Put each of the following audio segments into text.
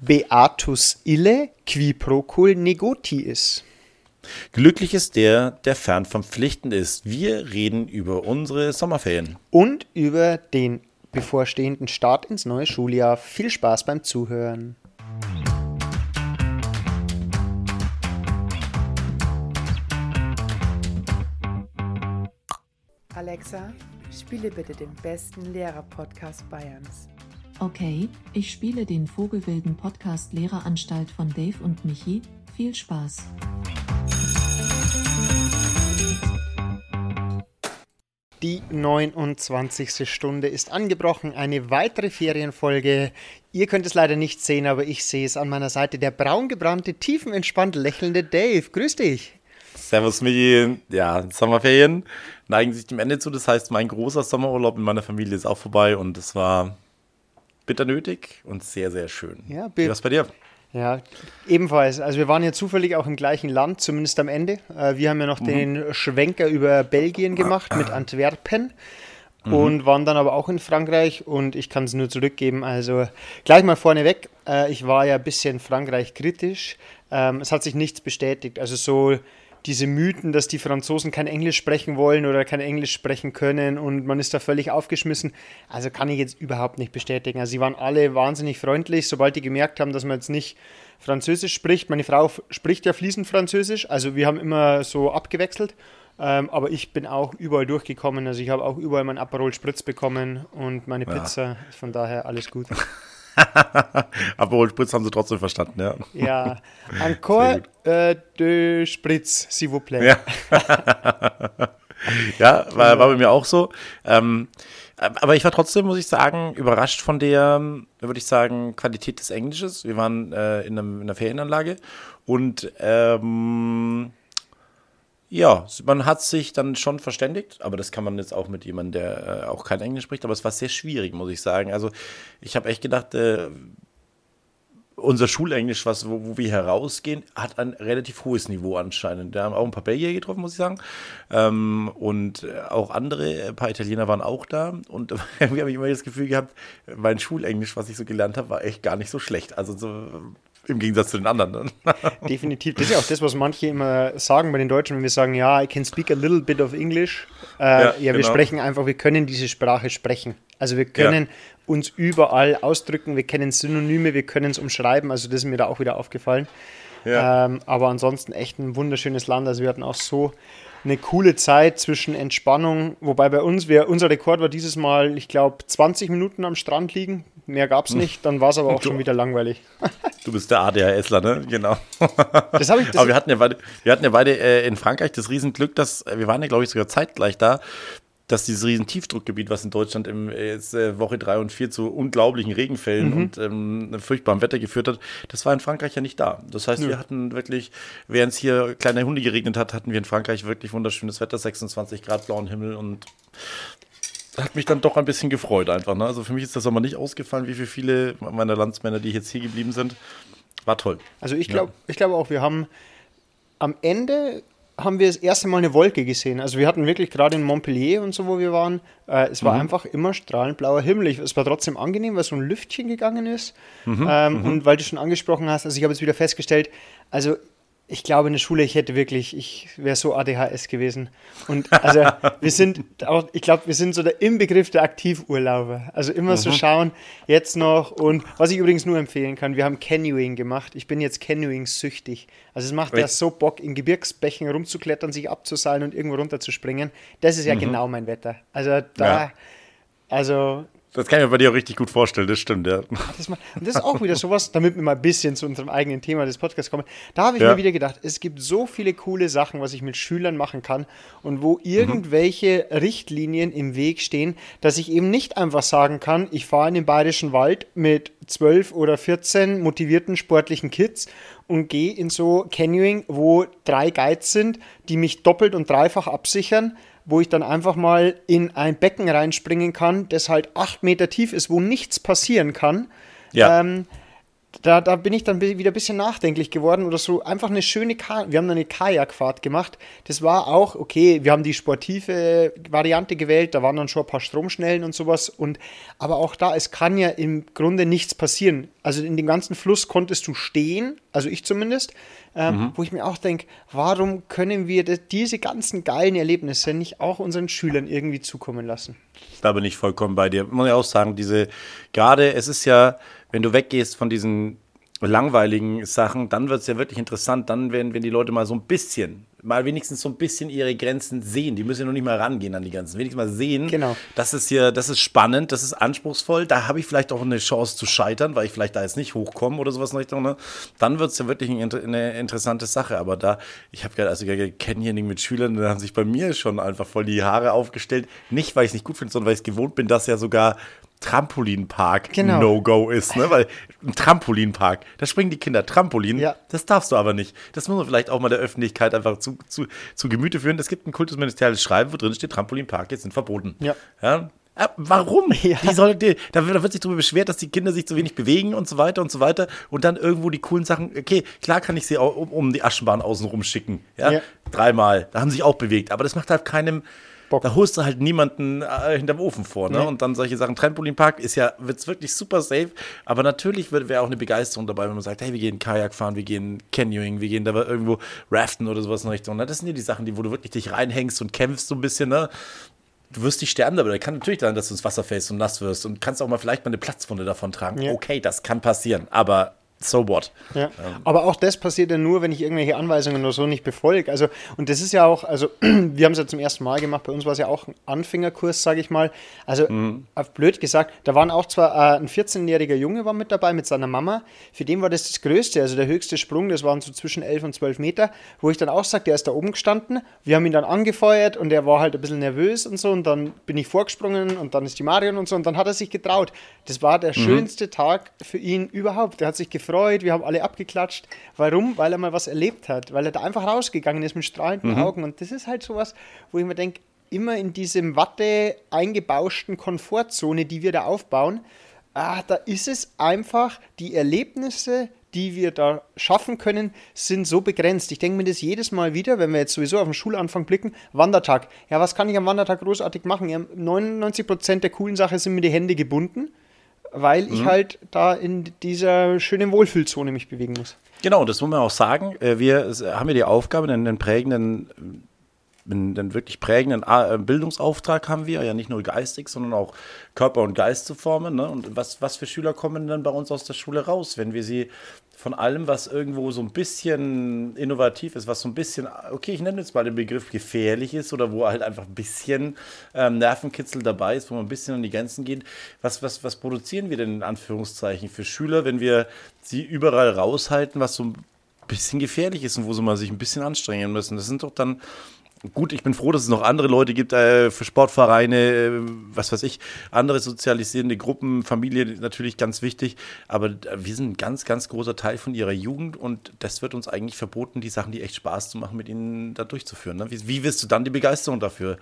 Beatus ille qui procul negotiis. Glücklich ist der, der fern vom Pflichten ist. Wir reden über unsere Sommerferien. Und über den bevorstehenden Start ins neue Schuljahr. Viel Spaß beim Zuhören. Alexa, spiele bitte den besten Lehrer-Podcast Bayerns. Okay, ich spiele den Vogelwilden Podcast Lehreranstalt von Dave und Michi. Viel Spaß. Die 29. Stunde ist angebrochen, eine weitere Ferienfolge. Ihr könnt es leider nicht sehen, aber ich sehe es an meiner Seite. Der braungebrannte, tiefenentspannt lächelnde Dave. Grüß dich. Servus Michi. Ja, Sommerferien neigen sich dem Ende zu. Das heißt, mein großer Sommerurlaub in meiner Familie ist auch vorbei und es war bitter nötig und sehr, sehr schön. Ja, Wie war's bei dir? Ja, ebenfalls. Also wir waren ja zufällig auch im gleichen Land, zumindest am Ende. Äh, wir haben ja noch mhm. den Schwenker über Belgien gemacht mit Antwerpen mhm. und waren dann aber auch in Frankreich und ich kann es nur zurückgeben. Also gleich mal vorneweg, äh, ich war ja ein bisschen Frankreich kritisch. Ähm, es hat sich nichts bestätigt. Also so diese Mythen, dass die Franzosen kein Englisch sprechen wollen oder kein Englisch sprechen können und man ist da völlig aufgeschmissen. Also kann ich jetzt überhaupt nicht bestätigen. Also sie waren alle wahnsinnig freundlich, sobald die gemerkt haben, dass man jetzt nicht Französisch spricht. Meine Frau spricht ja fließend Französisch, also wir haben immer so abgewechselt. Ähm, aber ich bin auch überall durchgekommen. Also ich habe auch überall mein Aperol Spritz bekommen und meine Pizza. Ja. Von daher alles gut. Aperol Spritz haben sie trotzdem verstanden, ja. Ja, encore äh, de Spritz, s'il vous plaît. Ja, ja war, war bei mir auch so. Ähm, aber ich war trotzdem, muss ich sagen, überrascht von der, würde ich sagen, Qualität des Englisches. Wir waren äh, in, einem, in, einer Ferienanlage und ähm, ja, man hat sich dann schon verständigt, aber das kann man jetzt auch mit jemandem, der äh, auch kein Englisch spricht, aber es war sehr schwierig, muss ich sagen. Also ich habe echt gedacht, äh, unser Schulenglisch, was, wo, wo, wir herausgehen, hat ein relativ hohes Niveau anscheinend. Wir haben auch ein paar Belgier getroffen, muss ich sagen. Ähm, und äh, auch andere, ein paar Italiener waren auch da. Und irgendwie habe ich immer das Gefühl gehabt, mein Schulenglisch, was ich so gelernt habe, war echt gar nicht so schlecht. Also so im Gegensatz zu den anderen. Ne? Definitiv. Das ist ja auch das, was manche immer sagen bei den Deutschen, wenn wir sagen, ja, I can speak a little bit of English. Äh, ja, ja genau. wir sprechen einfach, wir können diese Sprache sprechen. Also wir können ja. uns überall ausdrücken, wir kennen Synonyme, wir können es umschreiben. Also das ist mir da auch wieder aufgefallen. Ja. Ähm, aber ansonsten echt ein wunderschönes Land. Also wir hatten auch so eine coole Zeit zwischen Entspannung, wobei bei uns, wir, unser Rekord war dieses Mal, ich glaube, 20 Minuten am Strand liegen. Mehr gab es hm. nicht, dann war es aber auch du, schon wieder langweilig. Du bist der ADHSler, ne? Genau. Das ich, das aber wir hatten ja beide, wir hatten ja beide äh, in Frankreich das Riesenglück, dass äh, wir waren ja, glaube ich, sogar zeitgleich da dass dieses riesen Tiefdruckgebiet, was in Deutschland im jetzt, äh, Woche 3 und 4 zu unglaublichen Regenfällen mhm. und ähm, furchtbarem Wetter geführt hat, das war in Frankreich ja nicht da. Das heißt, ja. wir hatten wirklich, während es hier kleine Hunde geregnet hat, hatten wir in Frankreich wirklich wunderschönes Wetter, 26 Grad blauen Himmel und hat mich dann doch ein bisschen gefreut einfach. Ne? Also für mich ist das Sommer nicht ausgefallen, wie für viele meiner Landsmänner, die jetzt hier geblieben sind. War toll. Also ich glaube ja. ich glaube auch, wir haben am Ende haben wir das erste Mal eine Wolke gesehen. Also wir hatten wirklich gerade in Montpellier und so, wo wir waren, äh, es war mhm. einfach immer strahlend blauer Himmel. Ich, es war trotzdem angenehm, weil so ein Lüftchen gegangen ist. Mhm. Ähm, mhm. Und weil du schon angesprochen hast, also ich habe jetzt wieder festgestellt, also ich glaube in der Schule, ich hätte wirklich, ich wäre so ADHS gewesen. Und also wir sind auch, ich glaube, wir sind so der Inbegriff der Aktivurlauber. Also immer mhm. so schauen, jetzt noch. Und was ich übrigens nur empfehlen kann, wir haben Canoeing gemacht. Ich bin jetzt Canoeing süchtig. Also es macht Wait. ja so Bock, in Gebirgsbächen rumzuklettern, sich abzuseilen und irgendwo runterzuspringen. Das ist ja mhm. genau mein Wetter. Also da, ja. also das kann ich mir bei dir auch richtig gut vorstellen, das stimmt, ja. Das, und das ist auch wieder sowas, damit wir mal ein bisschen zu unserem eigenen Thema des Podcasts kommen. Da habe ich ja. mir wieder gedacht, es gibt so viele coole Sachen, was ich mit Schülern machen kann und wo irgendwelche mhm. Richtlinien im Weg stehen, dass ich eben nicht einfach sagen kann, ich fahre in den Bayerischen Wald mit 12 oder 14 motivierten sportlichen Kids und gehe in so Canyoning, wo drei Guides sind, die mich doppelt und dreifach absichern wo ich dann einfach mal in ein Becken reinspringen kann, das halt acht Meter tief ist, wo nichts passieren kann. Ja. Ähm, da, da bin ich dann wieder ein bisschen nachdenklich geworden oder so. Einfach eine schöne, Ka wir haben eine Kajakfahrt gemacht. Das war auch, okay, wir haben die sportive Variante gewählt, da waren dann schon ein paar Stromschnellen und sowas. Und, aber auch da, es kann ja im Grunde nichts passieren. Also in dem ganzen Fluss konntest du stehen, also ich zumindest, ähm, mhm. wo ich mir auch denke, warum können wir diese ganzen geilen Erlebnisse nicht auch unseren Schülern irgendwie zukommen lassen? Da bin ich vollkommen bei dir. Muss ich auch sagen, diese, gerade, es ist ja, wenn du weggehst von diesen langweiligen Sachen, dann wird es ja wirklich interessant. Dann, wenn, wenn die Leute mal so ein bisschen, mal wenigstens so ein bisschen ihre Grenzen sehen. Die müssen ja noch nicht mal rangehen an die Grenzen. Wenigstens mal sehen, genau. das ist hier, das ist spannend, das ist anspruchsvoll. Da habe ich vielleicht auch eine Chance zu scheitern, weil ich vielleicht da jetzt nicht hochkomme oder sowas in Richtung. Ne? Dann wird es ja wirklich eine, eine, interessante Sache. Aber da, ich habe gerade, also Canyoning mit Schülern, da haben sich bei mir schon einfach voll die Haare aufgestellt. Nicht, weil ich es nicht gut finde, sondern weil ich es gewohnt bin, dass ja sogar Trampolinpark genau. No-Go ist, ne? Weil ein Trampolinpark, da springen die Kinder Trampolin, ja. das darfst du aber nicht. Das muss man vielleicht auch mal der Öffentlichkeit einfach zu, zu, zu Gemüte führen. Es gibt ein kultusministerielles Schreiben, wo drin steht, Trampolinpark, jetzt sind verboten. Ja. ja? Äh, warum? Ja. Die soll, die, da wird sich darüber beschwert, dass die Kinder sich zu wenig bewegen und so weiter und so weiter. Und dann irgendwo die coolen Sachen, okay, klar kann ich sie auch um, um die Aschenbahn außen rum schicken. Ja? ja? Dreimal. Da haben sie sich auch bewegt. Aber das macht halt keinem, Bock. Da holst du halt niemanden äh, hinterm Ofen vor, ne? Nee. Und dann solche Sachen. Trampolinpark ist ja, wird's wirklich super safe, aber natürlich wäre auch eine Begeisterung dabei, wenn man sagt, hey, wir gehen Kajak fahren, wir gehen Canyoning, wir gehen da irgendwo raften oder sowas in Richtung. Ne? Das sind ja die Sachen, die, wo du wirklich dich reinhängst und kämpfst so ein bisschen, ne? Du wirst nicht sterben, aber da kann natürlich sein, dass du ins Wasser fällst und nass wirst und kannst auch mal vielleicht mal eine Platzwunde davon tragen. Ja. Okay, das kann passieren, aber so what. Ja. Ähm. Aber auch das passiert ja nur, wenn ich irgendwelche Anweisungen oder so nicht befolge. Also, und das ist ja auch, also wir haben es ja zum ersten Mal gemacht, bei uns war es ja auch ein Anfängerkurs, sage ich mal. Also, mhm. auf blöd gesagt, da waren auch zwar äh, ein 14-jähriger Junge war mit dabei mit seiner Mama, für den war das das Größte, also der höchste Sprung, das waren so zwischen 11 und 12 Meter, wo ich dann auch sage, der ist da oben gestanden, wir haben ihn dann angefeuert und er war halt ein bisschen nervös und so und dann bin ich vorgesprungen und dann ist die Marion und so und dann hat er sich getraut. Das war der mhm. schönste Tag für ihn überhaupt. Der hat sich gefreut, wir haben alle abgeklatscht. Warum? Weil er mal was erlebt hat, weil er da einfach rausgegangen ist mit strahlenden mhm. Augen. Und das ist halt sowas, wo ich mir denke, immer in diesem Watte eingebauschten Komfortzone, die wir da aufbauen, ah, da ist es einfach, die Erlebnisse, die wir da schaffen können, sind so begrenzt. Ich denke mir das jedes Mal wieder, wenn wir jetzt sowieso auf den Schulanfang blicken, Wandertag. Ja, was kann ich am Wandertag großartig machen? Ja, 99% der coolen Sachen sind mir die Hände gebunden weil mhm. ich halt da in dieser schönen Wohlfühlzone mich bewegen muss. Genau, das muss man auch sagen. Äh, wir haben ja die Aufgabe, einen prägenden einen wirklich prägenden äh, Bildungsauftrag haben wir, ja nicht nur geistig, sondern auch Körper und Geist zu formen. Ne? Und was, was für Schüler kommen dann bei uns aus der Schule raus, wenn wir sie von allem, was irgendwo so ein bisschen innovativ ist, was so ein bisschen, okay, ich nenne jetzt mal den Begriff gefährlich ist oder wo halt einfach ein bisschen ähm, Nervenkitzel dabei ist, wo man ein bisschen an die Grenzen geht. Was, was, was produzieren wir denn in Anführungszeichen für Schüler, wenn wir sie überall raushalten, was so ein bisschen gefährlich ist und wo sie mal sich ein bisschen anstrengen müssen? Das sind doch dann Gut, ich bin froh, dass es noch andere Leute gibt äh, für Sportvereine, äh, was weiß ich, andere sozialisierende Gruppen, Familie natürlich ganz wichtig. Aber äh, wir sind ein ganz, ganz großer Teil von ihrer Jugend und das wird uns eigentlich verboten, die Sachen, die echt Spaß zu machen, mit ihnen da durchzuführen. Ne? Wie, wie wirst du dann die Begeisterung dafür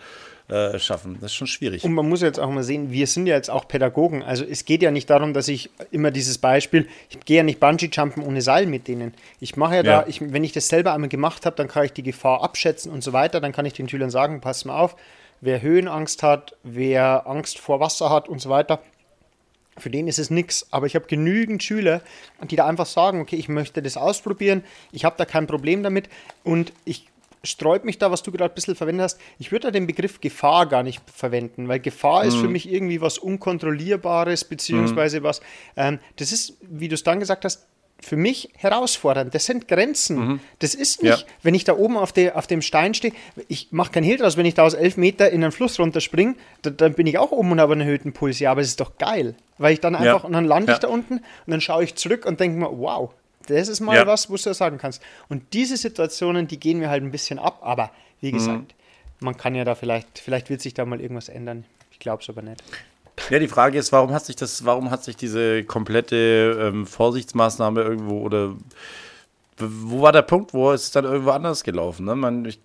äh, schaffen. Das ist schon schwierig. Und man muss jetzt auch mal sehen, wir sind ja jetzt auch Pädagogen. Also es geht ja nicht darum, dass ich immer dieses Beispiel, ich gehe ja nicht Bungee-Jumpen ohne Seil mit denen. Ich mache ja, ja. da, ich, wenn ich das selber einmal gemacht habe, dann kann ich die Gefahr abschätzen und so weiter. Dann kann ich den Schülern sagen, pass mal auf, wer Höhenangst hat, wer Angst vor Wasser hat und so weiter, für den ist es nichts. Aber ich habe genügend Schüler, die da einfach sagen, okay, ich möchte das ausprobieren, ich habe da kein Problem damit und ich sträubt mich da, was du gerade ein bisschen verwendet hast. Ich würde da den Begriff Gefahr gar nicht verwenden, weil Gefahr mhm. ist für mhm. mich irgendwie was Unkontrollierbares, beziehungsweise mhm. was, ähm, das ist, wie du es dann gesagt hast, für mich herausfordernd. Das sind Grenzen. Mhm. Das ist nicht, ja. wenn ich da oben auf, der, auf dem Stein stehe, ich mache kein Hehl draus, wenn ich da aus elf Meter in einen Fluss runterspringe, da, dann bin ich auch oben und habe einen erhöhten Puls. Ja, aber es ist doch geil, weil ich dann einfach, ja. und dann lande ich ja. da unten und dann schaue ich zurück und denke mir, wow, das ist mal ja. was, wo du sagen kannst. Und diese Situationen, die gehen mir halt ein bisschen ab, aber wie mhm. gesagt, mhm. man kann ja da vielleicht, vielleicht wird sich da mal irgendwas ändern. Ich glaube es aber nicht. Ja, die Frage ist, warum hat sich das, warum hat sich diese komplette ähm, Vorsichtsmaßnahme irgendwo oder wo war der Punkt, wo ist es dann irgendwo anders gelaufen? Ne? Man, ich,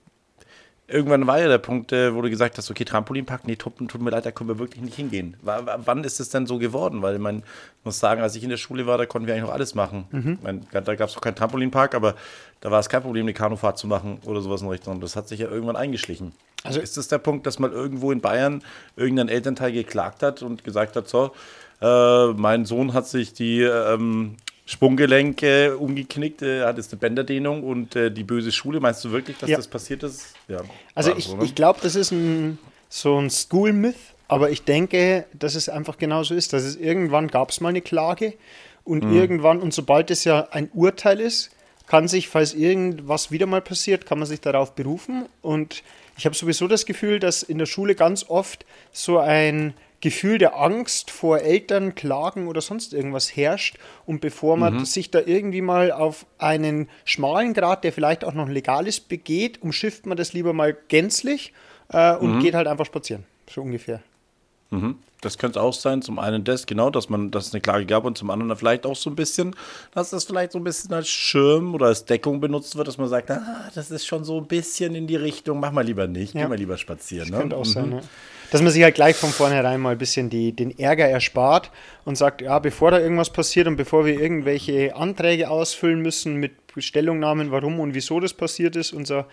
irgendwann war ja der Punkt, äh, wo du gesagt hast, okay, Trampolinpark, nee, tut, tut mir leid, da können wir wirklich nicht hingehen. Wann ist es denn so geworden? Weil man muss sagen, als ich in der Schule war, da konnten wir eigentlich noch alles machen. Mhm. Mein, da gab es noch keinen Trampolinpark, aber da war es kein Problem, eine Kanufahrt zu machen oder sowas in Richtung. Das hat sich ja irgendwann eingeschlichen. Also ist das der Punkt, dass mal irgendwo in Bayern irgendein Elternteil geklagt hat und gesagt hat, so, äh, mein Sohn hat sich die ähm, Sprunggelenke umgeknickt, äh, hat jetzt eine Bänderdehnung und äh, die böse Schule. Meinst du wirklich, dass ja. das passiert ist? Ja, also ich, so, ne? ich glaube, das ist ein, so ein School-Myth, aber ich denke, dass es einfach genauso ist. Dass es irgendwann gab es mal eine Klage und mhm. irgendwann, und sobald es ja ein Urteil ist, kann sich, falls irgendwas wieder mal passiert, kann man sich darauf berufen. Und ich habe sowieso das Gefühl, dass in der Schule ganz oft so ein Gefühl der Angst vor Eltern, Klagen oder sonst irgendwas herrscht. Und bevor man mhm. sich da irgendwie mal auf einen schmalen Grad, der vielleicht auch noch legal ist, begeht, umschifft man das lieber mal gänzlich äh, und mhm. geht halt einfach spazieren. So ungefähr. Mhm. Das könnte auch sein. Zum einen das, genau, dass man, dass es eine Klage gab und zum anderen vielleicht auch so ein bisschen, dass das vielleicht so ein bisschen als Schirm oder als Deckung benutzt wird, dass man sagt, ah, das ist schon so ein bisschen in die Richtung, mach mal lieber nicht, ja. geh mal lieber spazieren. Das ne? könnte auch mhm. sein, ja. Dass man sich halt gleich von vornherein mal ein bisschen die, den Ärger erspart und sagt, ja, bevor da irgendwas passiert und bevor wir irgendwelche Anträge ausfüllen müssen mit Stellungnahmen, warum und wieso das passiert ist und so,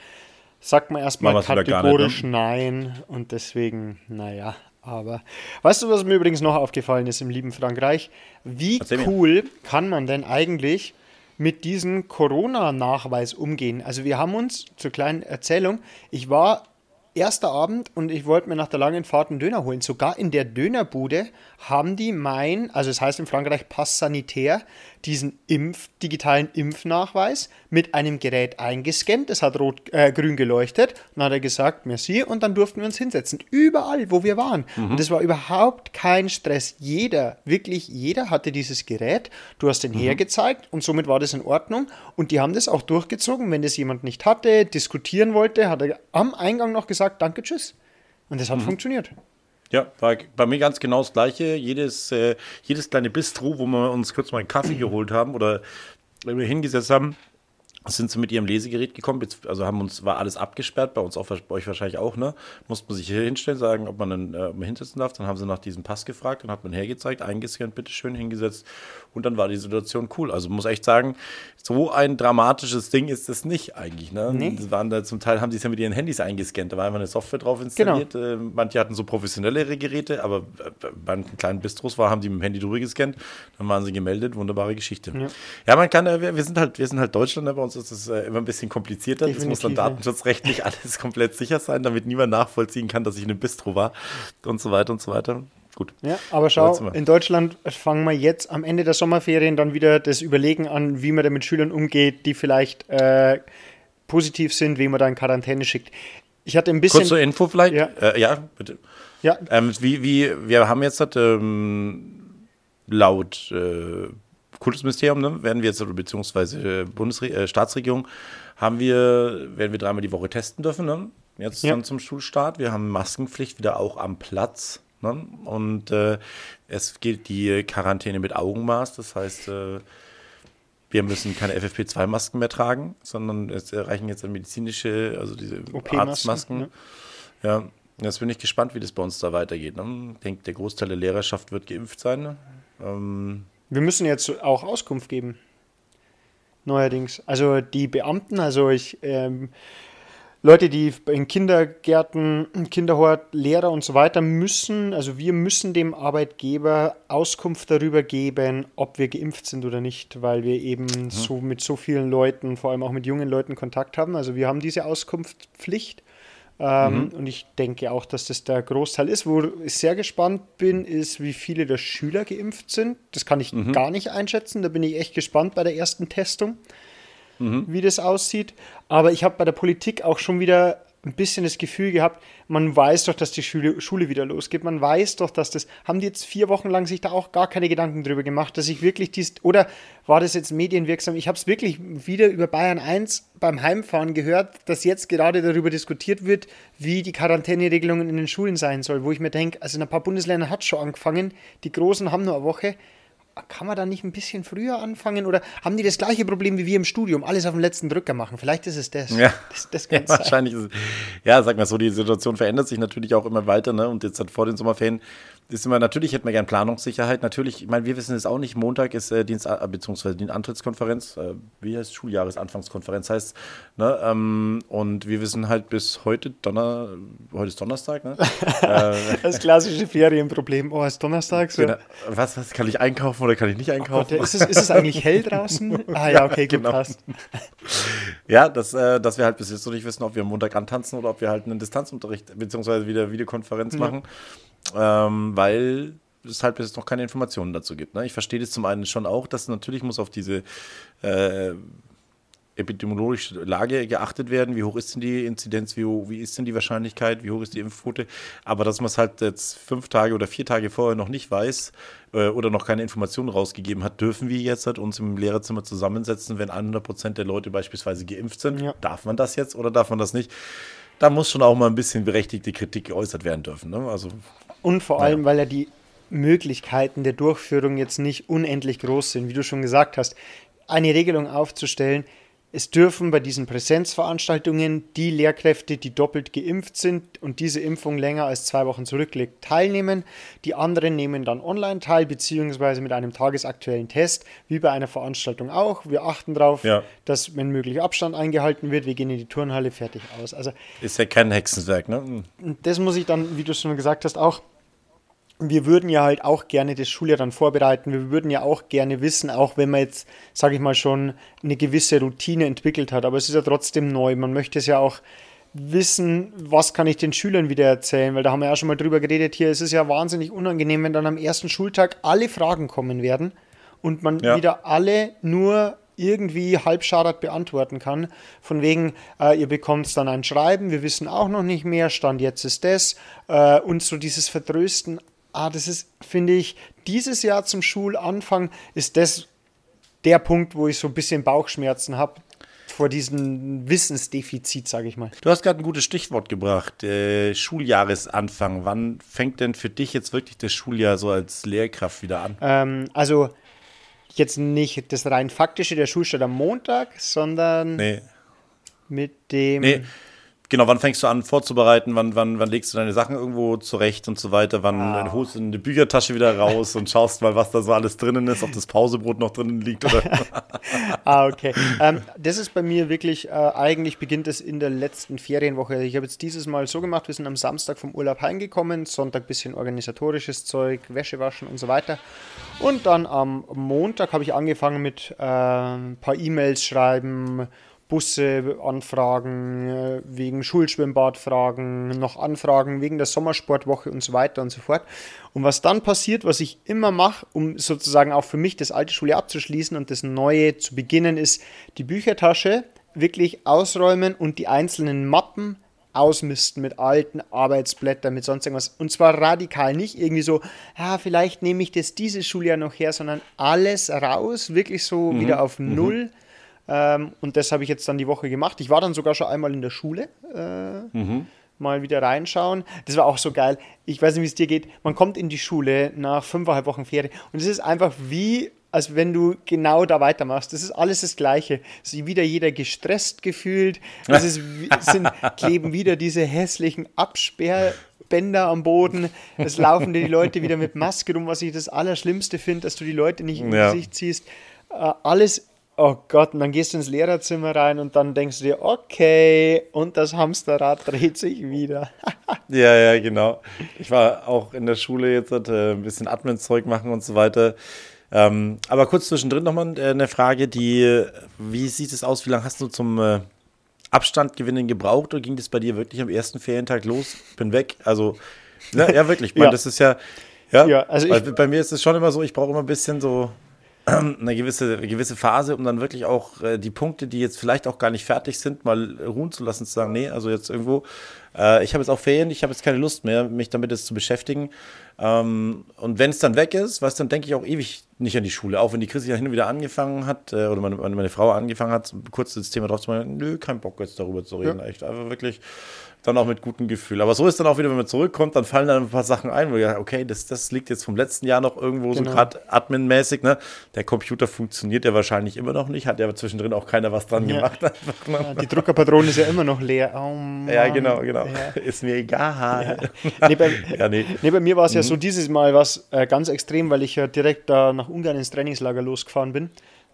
sagt man erstmal kategorisch nicht, ne? nein und deswegen, naja, aber weißt du, was mir übrigens noch aufgefallen ist im lieben Frankreich? Wie cool kann man denn eigentlich mit diesem Corona-Nachweis umgehen? Also wir haben uns zur kleinen Erzählung, ich war erster Abend und ich wollte mir nach der langen Fahrt einen Döner holen. Sogar in der Dönerbude haben die mein, also es heißt in Frankreich Pass Sanitär, diesen Impf, digitalen Impfnachweis mit einem Gerät eingescannt. Es hat rot, äh, grün geleuchtet. Dann hat er gesagt, merci. Und dann durften wir uns hinsetzen. Überall, wo wir waren. Mhm. Und es war überhaupt kein Stress. Jeder, wirklich jeder hatte dieses Gerät. Du hast den mhm. hergezeigt und somit war das in Ordnung. Und die haben das auch durchgezogen. Wenn das jemand nicht hatte, diskutieren wollte, hat er am Eingang noch gesagt, danke, tschüss. Und das hat mhm. funktioniert. Ja, war bei mir ganz genau das Gleiche. Jedes, äh, jedes kleine Bistro, wo wir uns kurz mal einen Kaffee geholt haben oder wenn wir hingesetzt haben, sind sie mit ihrem Lesegerät gekommen, also haben uns, war alles abgesperrt, bei uns auch, bei euch wahrscheinlich auch, ne? Musste man sich hier hinstellen, sagen, ob man dann äh, hinsetzen darf. Dann haben sie nach diesem Pass gefragt, dann hat man hergezeigt, eingescannt, bitteschön, hingesetzt und dann war die Situation cool. Also muss echt sagen, so ein dramatisches Ding ist es nicht eigentlich, ne? Nee. Das waren da, zum Teil haben sie es ja mit ihren Handys eingescannt, da war einfach eine Software drauf installiert. Genau. Äh, manche hatten so professionellere Geräte, aber äh, bei kleinen Bistros war, haben die mit dem Handy drüber gescannt, dann waren sie gemeldet, wunderbare Geschichte. Ja, ja man kann, äh, wir, wir, sind halt, wir sind halt Deutschland, bei uns ist es äh, immer ein bisschen komplizierter. Es muss dann datenschutzrechtlich alles komplett sicher sein, damit niemand nachvollziehen kann, dass ich in einem Bistro war und so weiter und so weiter. Gut. Ja, aber schau, in Deutschland fangen wir jetzt am Ende der Sommerferien dann wieder das Überlegen an, wie man da mit Schülern umgeht, die vielleicht äh, positiv sind, wie man da in Quarantäne schickt. Ich hatte ein bisschen. Kurze Info vielleicht? Ja, äh, ja bitte. Ja. Ähm, wie, wie, wir haben jetzt ähm, laut äh, Kultusministerium, ne, werden wir jetzt, beziehungsweise Bundesre äh, Staatsregierung, haben wir, werden wir dreimal die Woche testen dürfen, ne? Jetzt ja. zum Schulstart. Wir haben Maskenpflicht wieder auch am Platz. Ne? Und äh, es gilt die Quarantäne mit Augenmaß. Das heißt, äh, wir müssen keine FFP2-Masken mehr tragen, sondern es erreichen jetzt medizinische, also diese Arztmasken. Ne? Ja, jetzt bin ich gespannt, wie das bei uns da weitergeht. Ne? Ich denke, der Großteil der Lehrerschaft wird geimpft sein. Ne? Ähm, wir müssen jetzt auch Auskunft geben. Neuerdings. Also die Beamten, also ich, ähm, Leute, die in Kindergärten, Kinderhort, Lehrer und so weiter müssen, also wir müssen dem Arbeitgeber Auskunft darüber geben, ob wir geimpft sind oder nicht, weil wir eben mhm. so mit so vielen Leuten, vor allem auch mit jungen Leuten Kontakt haben. Also wir haben diese Auskunftspflicht. Ähm, mhm. Und ich denke auch, dass das der Großteil ist. Wo ich sehr gespannt bin, ist, wie viele der Schüler geimpft sind. Das kann ich mhm. gar nicht einschätzen. Da bin ich echt gespannt bei der ersten Testung, mhm. wie das aussieht. Aber ich habe bei der Politik auch schon wieder ein bisschen das Gefühl gehabt, man weiß doch, dass die Schule, Schule wieder losgeht. Man weiß doch, dass das. Haben die jetzt vier Wochen lang sich da auch gar keine Gedanken drüber gemacht, dass ich wirklich dies. Oder war das jetzt medienwirksam? Ich habe es wirklich wieder über Bayern 1 beim Heimfahren gehört, dass jetzt gerade darüber diskutiert wird, wie die Quarantäneregelungen in den Schulen sein soll. Wo ich mir denke, also in ein paar Bundesländern hat es schon angefangen. Die Großen haben nur eine Woche. Kann man da nicht ein bisschen früher anfangen? Oder haben die das gleiche Problem wie wir im Studium? Alles auf den letzten Drücker machen. Vielleicht ist es das. Ja, das, das ja wahrscheinlich ist es. Ja, sag mal so, die Situation verändert sich natürlich auch immer weiter. Ne? Und jetzt hat vor den Sommerferien ist immer, natürlich hätten wir gern Planungssicherheit. Natürlich, ich meine, wir wissen es auch nicht. Montag ist äh, Dienst, äh, beziehungsweise die Antrittskonferenz, äh, wie heißt Schuljahresanfangskonferenz heißt. Ne? Ähm, und wir wissen halt bis heute, Donner, heute ist Donnerstag, ne? äh, das klassische Ferienproblem. Oh, ist Donnerstag. So. Genau. Was, was, kann ich einkaufen oder kann ich nicht einkaufen? Oh Gott, ist, es, ist es eigentlich hell draußen? Ah ja, okay, gut, genau. passt. Ja, dass, äh, dass wir halt bis jetzt noch nicht wissen, ob wir am Montag antanzen oder ob wir halt einen Distanzunterricht beziehungsweise wieder Videokonferenz ja. machen ähm, weil es halt bis jetzt noch keine Informationen dazu gibt. Ne? Ich verstehe das zum einen schon auch, dass natürlich muss auf diese äh, epidemiologische Lage geachtet werden. Wie hoch ist denn die Inzidenz? Wie, wie ist denn die Wahrscheinlichkeit? Wie hoch ist die Impfquote? Aber dass man es halt jetzt fünf Tage oder vier Tage vorher noch nicht weiß äh, oder noch keine Informationen rausgegeben hat, dürfen wir jetzt halt uns im Lehrerzimmer zusammensetzen, wenn 100 Prozent der Leute beispielsweise geimpft sind. Ja. Darf man das jetzt oder darf man das nicht? Da muss schon auch mal ein bisschen berechtigte Kritik geäußert werden dürfen. Ne? Also und vor allem, weil ja die Möglichkeiten der Durchführung jetzt nicht unendlich groß sind, wie du schon gesagt hast, eine Regelung aufzustellen, es dürfen bei diesen Präsenzveranstaltungen die Lehrkräfte, die doppelt geimpft sind und diese Impfung länger als zwei Wochen zurückliegt, teilnehmen. Die anderen nehmen dann online teil, beziehungsweise mit einem tagesaktuellen Test, wie bei einer Veranstaltung auch. Wir achten darauf, ja. dass, wenn möglich, Abstand eingehalten wird. Wir gehen in die Turnhalle fertig aus. Also, Ist ja kein Hexenwerk, ne? Das muss ich dann, wie du schon gesagt hast, auch wir würden ja halt auch gerne das Schuljahr dann vorbereiten. Wir würden ja auch gerne wissen, auch wenn man jetzt, sage ich mal, schon eine gewisse Routine entwickelt hat. Aber es ist ja trotzdem neu. Man möchte es ja auch wissen, was kann ich den Schülern wieder erzählen, weil da haben wir ja schon mal drüber geredet hier. Es ist ja wahnsinnig unangenehm, wenn dann am ersten Schultag alle Fragen kommen werden und man ja. wieder alle nur irgendwie halbschadert beantworten kann. Von wegen, äh, ihr bekommt dann ein Schreiben, wir wissen auch noch nicht mehr, Stand jetzt ist das. Äh, und so dieses Vertrösten ah, das ist, finde ich, dieses Jahr zum Schulanfang ist das der Punkt, wo ich so ein bisschen Bauchschmerzen habe vor diesem Wissensdefizit, sage ich mal. Du hast gerade ein gutes Stichwort gebracht, äh, Schuljahresanfang. Wann fängt denn für dich jetzt wirklich das Schuljahr so als Lehrkraft wieder an? Ähm, also jetzt nicht das rein faktische, der Schulstart am Montag, sondern nee. mit dem... Nee Genau, wann fängst du an vorzubereiten? Wann, wann, wann legst du deine Sachen irgendwo zurecht und so weiter? Wann ah. holst du eine Büchertasche wieder raus und schaust mal, was da so alles drinnen ist, ob das Pausebrot noch drinnen liegt oder. ah, okay. Ähm, das ist bei mir wirklich, äh, eigentlich beginnt es in der letzten Ferienwoche. Ich habe jetzt dieses Mal so gemacht, wir sind am Samstag vom Urlaub heimgekommen, Sonntag ein bisschen organisatorisches Zeug, Wäsche waschen und so weiter. Und dann am Montag habe ich angefangen mit äh, ein paar E-Mails schreiben, Busse anfragen, äh, wegen Schulschwimmbad fragen, noch Anfragen wegen der Sommersportwoche und so weiter und so fort. Und was dann passiert, was ich immer mache, um sozusagen auch für mich das alte Schuljahr abzuschließen und das neue zu beginnen, ist die Büchertasche wirklich ausräumen und die einzelnen Mappen ausmisten mit alten Arbeitsblättern, mit sonst irgendwas. Und zwar radikal, nicht irgendwie so, ja, vielleicht nehme ich das dieses Schuljahr noch her, sondern alles raus, wirklich so mhm. wieder auf mhm. Ähm, und das habe ich jetzt dann die Woche gemacht. Ich war dann sogar schon einmal in der Schule. Äh, mhm. Mal wieder reinschauen. Das war auch so geil. Ich weiß nicht, wie es dir geht. Man kommt in die Schule nach fünfeinhalb Wochen Ferien und es ist einfach wie, als wenn du genau da weitermachst. Das ist alles das Gleiche. Es ist wieder jeder gestresst gefühlt. Es, ist, es sind, kleben wieder diese hässlichen Absperrbänder am Boden. Es laufen dir die Leute wieder mit Maske rum, was ich das Allerschlimmste finde, dass du die Leute nicht im ja. Gesicht siehst. Äh, alles oh Gott, und dann gehst du ins Lehrerzimmer rein und dann denkst du dir, okay, und das Hamsterrad dreht sich wieder. ja, ja, genau. Ich war auch in der Schule jetzt hatte ein bisschen Admin-Zeug machen und so weiter. Ähm, aber kurz zwischendrin nochmal äh, eine Frage, die, wie sieht es aus, wie lange hast du zum äh, Abstand gewinnen gebraucht oder ging das bei dir wirklich am ersten Ferientag los? Bin weg. Also, ne, ja, wirklich. Ich meine, ja. das ist ja, ja, ja also ich, bei mir ist es schon immer so, ich brauche immer ein bisschen so eine gewisse, gewisse Phase, um dann wirklich auch äh, die Punkte, die jetzt vielleicht auch gar nicht fertig sind, mal ruhen zu lassen, zu sagen, nee, also jetzt irgendwo, äh, ich habe jetzt auch Ferien, ich habe jetzt keine Lust mehr, mich damit jetzt zu beschäftigen. Ähm, und wenn es dann weg ist, was dann denke ich auch ewig nicht an die Schule, auch wenn die Christi ja hin und wieder angefangen hat, äh, oder meine, meine Frau angefangen hat, kurz das Thema drauf zu machen, nö, kein Bock jetzt darüber zu reden, ja. echt, einfach wirklich dann auch mit gutem Gefühl. Aber so ist dann auch wieder, wenn man zurückkommt, dann fallen dann ein paar Sachen ein, wo ja, okay, das, das liegt jetzt vom letzten Jahr noch irgendwo Genau. so gerade adminmäßig. Ne? Der Computer funktioniert ja wahrscheinlich immer noch nicht, hat ja zwischendrin auch keiner was dran Ja. gemacht. Ja, die Druckerpatrone ist ja immer noch leer. Oh. Ja, genau, genau. Ja. Ist mir egal. Nee, bei, Ja, nee. nee, bei mir war es Mhm. ja so dieses Mal was äh, ganz extrem, weil ich ja direkt da nach Ungarn ins Trainingslager losgefahren bin.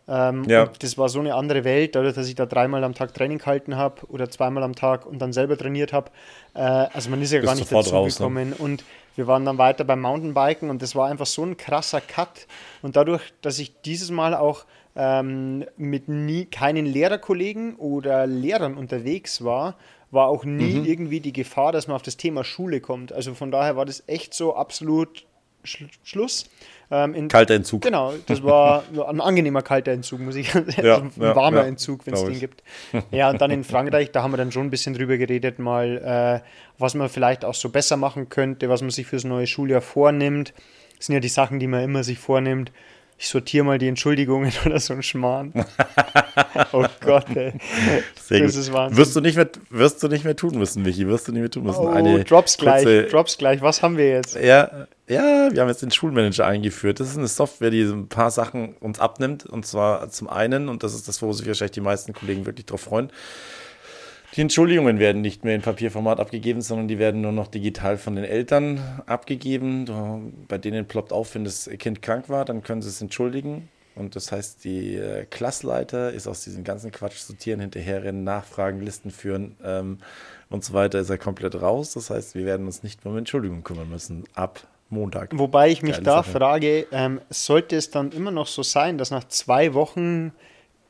Ähm, Ja. und das war so eine andere Welt, dadurch, dass ich da dreimal am Tag Training gehalten habe oder zweimal am Tag und dann selber trainiert habe. Äh, also man ist ja Bist gar nicht dazu raus, ne? gekommen. Und wir waren dann weiter beim Mountainbiken und das war einfach so ein krasser Cut. Und dadurch, dass ich dieses Mal auch ähm, mit nie keinen Lehrerkollegen oder Lehrern unterwegs war, war auch nie Mhm. irgendwie die Gefahr, dass man auf das Thema Schule kommt. Also von daher war das echt so absolut Sch Schluss. Ähm, in, Kalter Entzug. Genau, das war ein angenehmer kalter Entzug, muss ich sagen. Ja, ein ja, warmer ja, Entzug, wenn es den ich. gibt. Ja, und dann in Frankreich, da haben wir dann schon ein bisschen drüber geredet, mal, äh, was man vielleicht auch so besser machen könnte, was man sich fürs neue Schuljahr vornimmt. Das sind ja die Sachen, die man immer sich vornimmt. Ich sortiere mal die Entschuldigungen oder so ein Schmarrn. oh Gott, ey. Sehr das gut. ist Wahnsinn. Wirst du, nicht mehr, wirst du nicht mehr tun müssen, Michi. Wirst du nicht mehr tun müssen. Oh, Eine Drops gleich, kurze- Drops gleich. Was haben wir jetzt? Ja, ja, wir haben jetzt den Schulmanager eingeführt. Das ist eine Software, die ein paar Sachen uns abnimmt. Und zwar zum einen, und das ist das, wo sich wahrscheinlich die meisten Kollegen wirklich drauf freuen, die Entschuldigungen werden nicht mehr in Papierformat abgegeben, sondern die werden nur noch digital von den Eltern abgegeben. Du- Bei denen ploppt auf, wenn das Kind krank war, dann können sie es entschuldigen. Und das heißt, die äh, Klassleiter ist aus diesem ganzen Quatsch sortieren, hinterherrennen, nachfragen, Listen führen ähm, und so weiter, ist er komplett raus. Das heißt, wir werden uns nicht mehr um Entschuldigung kümmern müssen ab Montag. Wobei ich mich Geile da Sache. frage, ähm, sollte es dann immer noch so sein, dass nach zwei Wochen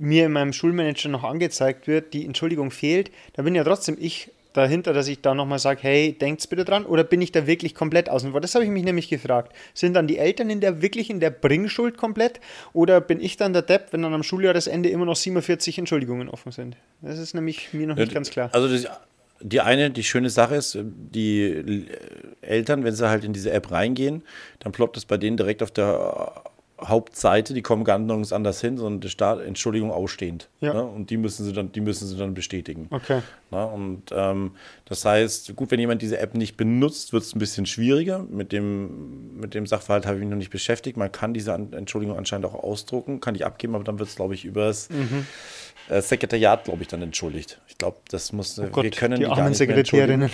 mir in meinem Schulmanager noch angezeigt wird, die Entschuldigung fehlt, da bin ja trotzdem ich dahinter, dass ich da nochmal sage, hey, denkt's bitte dran, oder bin ich da wirklich komplett außen vor? Das habe ich mich nämlich gefragt. Sind dann die Eltern in der wirklich in der Bringschuld komplett, oder bin ich dann der Depp, wenn dann am Schuljahresende immer noch 47 Entschuldigungen offen sind? Das ist nämlich mir noch nicht ganz klar. Also das, die eine, die schöne Sache ist, die Eltern, wenn sie halt in diese App reingehen, dann ploppt es bei denen direkt auf der Hauptseite, die kommen gar nirgends anders hin, sondern da steht Entschuldigung ausstehend. Ja. Ne? Und die müssen sie dann, die müssen sie dann bestätigen. Okay. Na, und ähm, das heißt, gut, wenn jemand diese App nicht benutzt, wird es ein bisschen schwieriger. Mit dem, mit dem Sachverhalt habe ich mich noch nicht beschäftigt. Man kann diese An Entschuldigung anscheinend auch ausdrucken, kann ich abgeben, aber dann wird es, glaube ich, übers äh, Sekretariat, glaube ich, dann entschuldigt. Ich glaube, das muss, Oh Gott, wir können die gar armen nicht mehr entschuldigen. Sekretärinnen.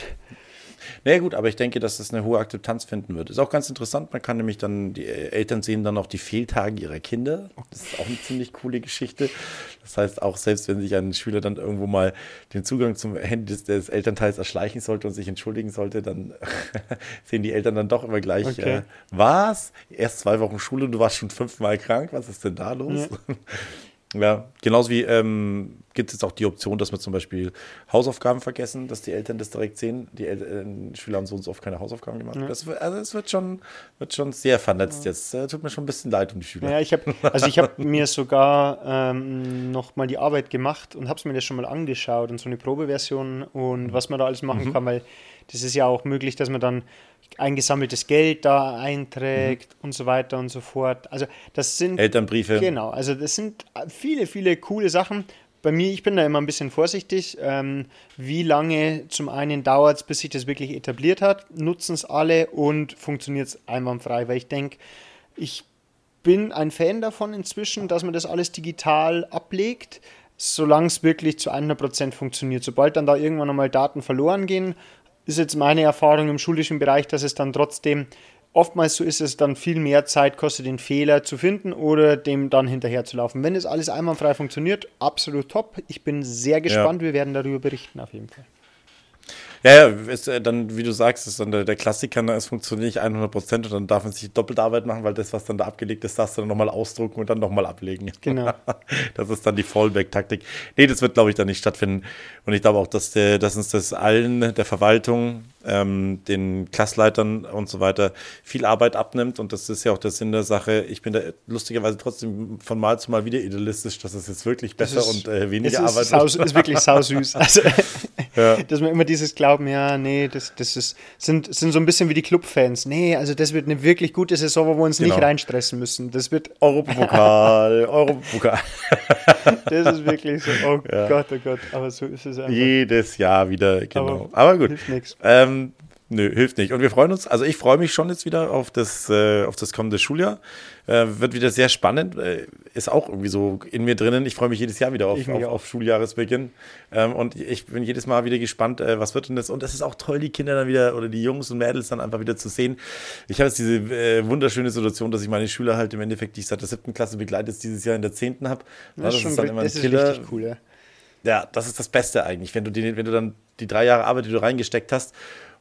Naja gut, aber ich denke, dass das eine hohe Akzeptanz finden wird. Ist auch ganz interessant, man kann nämlich dann, die Eltern sehen dann auch die Fehltage ihrer Kinder. Das ist auch eine ziemlich coole Geschichte. Das heißt, auch selbst wenn sich ein Schüler dann irgendwo mal den Zugang zum Handy des, des Elternteils erschleichen sollte und sich entschuldigen sollte, dann sehen die Eltern dann doch immer gleich, Okay. äh, was? Erst zwei Wochen Schule und du warst schon fünfmal krank, was ist denn da los? Ja, genauso wie ähm, gibt es jetzt auch die Option, dass wir zum Beispiel Hausaufgaben vergessen, dass die Eltern das direkt sehen. Die El äh, Schüler haben so und so oft keine Hausaufgaben gemacht. Das, wird- also es wird schon, wird schon sehr vernetzt jetzt. Äh, tut mir schon ein bisschen leid um die Schüler. Ja, ich habe also ich habe mir sogar ähm, noch mal die Arbeit gemacht und habe es mir das schon mal angeschaut und so eine Probeversion und was man da alles machen kann, weil das ist ja auch möglich, dass man dann eingesammeltes Geld da einträgt und so weiter und so fort. Also das sind Elternbriefe. Genau, also das sind viele, viele coole Sachen. Bei mir, ich bin da immer ein bisschen vorsichtig, ähm, wie lange zum einen dauert es, bis sich das wirklich etabliert hat, nutzen es alle und funktioniert es einwandfrei, weil ich denke, ich bin ein Fan davon inzwischen, dass man das alles digital ablegt, solange es wirklich zu 100% funktioniert. Sobald dann da irgendwann einmal Daten verloren gehen, ist jetzt meine Erfahrung im schulischen Bereich, dass es dann trotzdem oftmals so ist, dass es dann viel mehr Zeit kostet, den Fehler zu finden oder dem dann hinterher zu laufen. Wenn das alles einwandfrei funktioniert, absolut top. Ich bin sehr gespannt. Wir werden darüber berichten auf jeden Fall. Ja, ja, ist, äh, dann, wie du sagst, ist dann der, der Klassiker, ne, es funktioniert nicht 100 Prozent und dann darf man sich doppelt Arbeit machen, weil das, was dann da abgelegt ist, darfst du dann nochmal ausdrucken und dann nochmal ablegen. Genau. Das ist dann die Fallback-Taktik. Nee, das wird, glaube ich, dann nicht stattfinden. Und ich glaube auch, dass, der, dass uns das allen, der Verwaltung, ähm, den Klassleitern und so weiter, viel Arbeit abnimmt. Und das ist ja auch der Sinn der Sache. Ich bin da lustigerweise trotzdem von Mal zu Mal wieder idealistisch, dass es jetzt wirklich besser ist- und äh, weniger Es ist, Arbeit sau, ist wirklich sausüß. Also, Ja. Dass man immer dieses Glauben, ja, nee, das, das ist, sind, sind so ein bisschen wie die Clubfans. Nee, also das wird eine wirklich gute Saison, wo wir uns genau. nicht reinstressen müssen. Das wird Europapokal, Europapokal. das ist wirklich so, oh ja. Gott, oh Gott, aber so ist es einfach. Jedes Jahr wieder, genau. Aber, aber gut. Hilft nichts. Ähm, Nö, hilft nicht. Und wir freuen uns, also ich freue mich schon jetzt wieder auf das, äh, auf das kommende Schuljahr. Äh, wird wieder sehr spannend. Äh, ist auch irgendwie so in mir drinnen. Ich freue mich jedes Jahr wieder auf, auf, auf, Schuljahresbeginn. Ähm, und ich bin jedes Mal wieder gespannt, äh, was wird denn das? Und es ist auch toll, die Kinder dann wieder oder die Jungs und Mädels dann einfach wieder zu sehen. Ich habe jetzt diese äh, wunderschöne Situation, dass ich meine Schüler halt im Endeffekt, die ich seit der siebten Klasse begleitet, dieses Jahr in der zehnten habe. Das, das, ist, dann immer ein das Killer. ist richtig cool, ja. Ja, das ist das Beste eigentlich, wenn du, die, wenn du dann die drei Jahre Arbeit, die du reingesteckt hast,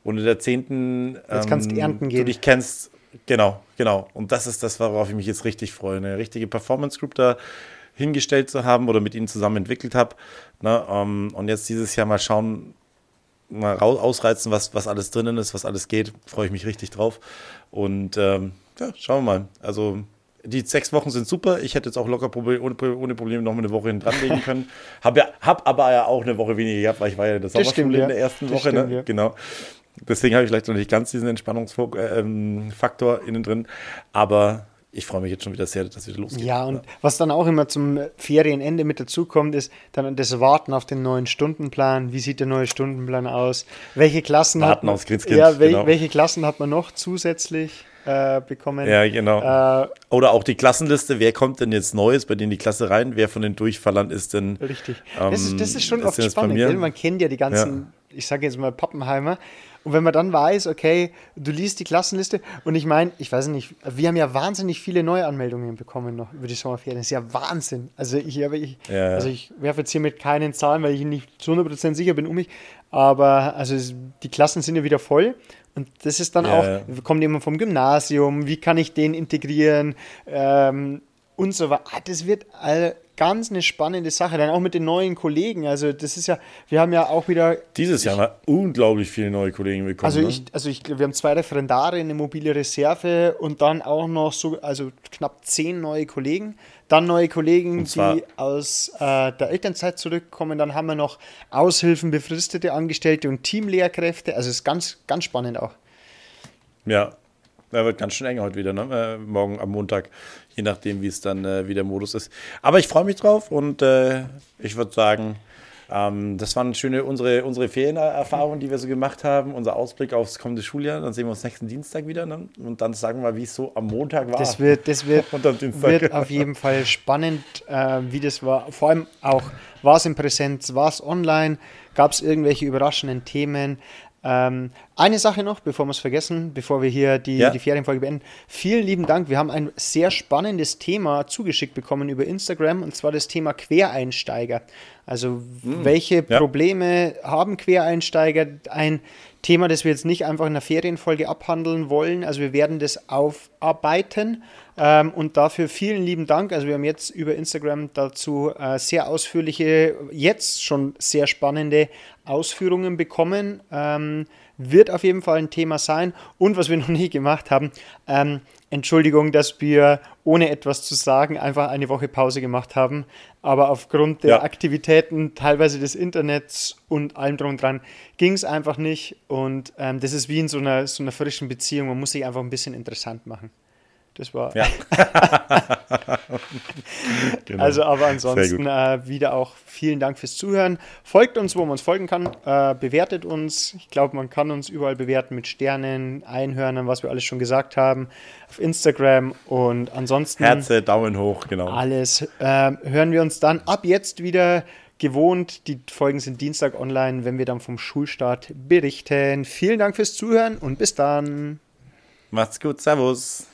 und in der zehnten jetzt kannst ähm, ernten gehen. du dich kennst. Genau, genau. Und das ist das, worauf ich mich jetzt richtig freue. Eine richtige Performance Group da hingestellt zu haben oder mit ihnen zusammen entwickelt habe. Ne, um, ähm, und jetzt dieses Jahr mal schauen, mal raus, ausreizen, was, was alles drinnen ist, was alles geht. Freue ich mich richtig drauf. Und ähm, ja, schauen wir mal. Also die sechs Wochen sind super. Ich hätte jetzt auch locker ohne, ohne Probleme noch mal eine Woche hin dranlegen können. Hab, ja, hab aber ja auch eine Woche weniger gehabt, weil ich war ja in der Sommerschule ja. in der ersten das Woche. Ne? Stimmt, ne? ja. Genau. Deswegen habe ich vielleicht noch nicht ganz diesen Entspannungsfaktor äh, ähm, innen drin. Aber ich freue mich jetzt schon wieder sehr, dass es wieder losgeht. Ja, und ja. was dann auch immer zum Ferienende mit dazukommt, ist dann das Warten auf den neuen Stundenplan. Wie sieht der neue Stundenplan aus? Welche Klassen Warten hat man, ja, wel, genau. welche Klassen hat man noch zusätzlich? Äh, bekommen. Ja, genau. Äh, Oder auch die Klassenliste, wer kommt denn jetzt Neues bei denen die Klasse rein, wer von den Durchfallern ist denn. Richtig. Ähm, das, ist, das ist schon oft spannend, man kennt ja die ganzen, ja. Ich sage jetzt mal Pappenheimer, und wenn man dann weiß, okay, du liest die Klassenliste und ich meine, ich weiß nicht, wir haben ja wahnsinnig viele Neuanmeldungen bekommen noch über die Sommerferien. Das ist ja Wahnsinn. Also ich, ich, ja, also ich werfe jetzt hier mit keinen Zahlen, weil ich nicht zu 100% sicher bin um mich. Aber also die Klassen sind ja wieder voll. Und das ist dann ja, auch, kommt jemand vom Gymnasium, wie kann ich den integrieren ähm, und so weiter. Ah, das wird ganz eine spannende Sache, dann auch mit den neuen Kollegen. Also das ist ja, wir haben ja auch wieder. Dieses Jahr haben wir unglaublich viele neue Kollegen bekommen. Also ne? ich, also ich, wir haben zwei Referendare, eine mobile Reserve und dann auch noch so, also knapp zehn neue Kollegen. Dann neue Kollegen, die aus äh, der Elternzeit zurückkommen. Dann haben wir noch Aushilfen, befristete Angestellte und Teamlehrkräfte. Also es ist ganz, ganz spannend auch. Ja, er wird ganz schön eng heute wieder, ne? Äh, morgen am Montag, je nachdem, wie es dann äh, wieder Modus ist. Aber ich freue mich drauf und äh, ich würde sagen, ähm, das waren schöne unsere, unsere Ferienerfahrungen, die wir so gemacht haben, unser Ausblick aufs kommende Schuljahr. Dann sehen wir uns nächsten Dienstag wieder ne? und dann sagen wir, wie es so am Montag war. Das wird, das wird, wird auf jeden Fall spannend, äh, wie das war. Vor allem auch, war es in Präsenz, war es online, gab es irgendwelche überraschenden Themen. Ähm, eine Sache noch, bevor wir es vergessen, bevor wir hier die, ja. die Ferienfolge beenden. Vielen lieben Dank. Wir haben ein sehr spannendes Thema zugeschickt bekommen über Instagram und zwar das Thema Quereinsteiger. Also, mhm. welche ja. Probleme haben Quereinsteiger? Ein Thema, das wir jetzt nicht einfach in einer Ferienfolge abhandeln wollen. Also, wir werden das aufarbeiten. Ähm, und dafür vielen lieben Dank. Also wir haben jetzt über Instagram dazu äh, sehr ausführliche, jetzt schon sehr spannende Ausführungen bekommen. Ähm, wird auf jeden Fall ein Thema sein. Und was wir noch nie gemacht haben, ähm, Entschuldigung, dass wir ohne etwas zu sagen einfach eine Woche Pause gemacht haben. Aber aufgrund der ja. Aktivitäten, teilweise des Internets und allem drum und dran, ging es einfach nicht. Und ähm, das ist wie in so einer, so einer frischen Beziehung. Man muss sich einfach ein bisschen interessant machen. Das war. Ja. genau. Also, aber ansonsten äh, wieder auch vielen Dank fürs Zuhören. Folgt uns, wo man uns folgen kann. Äh, bewertet uns. Ich glaube, man kann uns überall bewerten mit Sternen, Einhörnern, was wir alles schon gesagt haben. Auf Instagram und ansonsten. Herze, Daumen hoch, genau. Alles. Äh, hören wir uns dann ab jetzt wieder gewohnt. Die Folgen sind Dienstag online, wenn wir dann vom Schulstart berichten. Vielen Dank fürs Zuhören und bis dann. Macht's gut. Servus.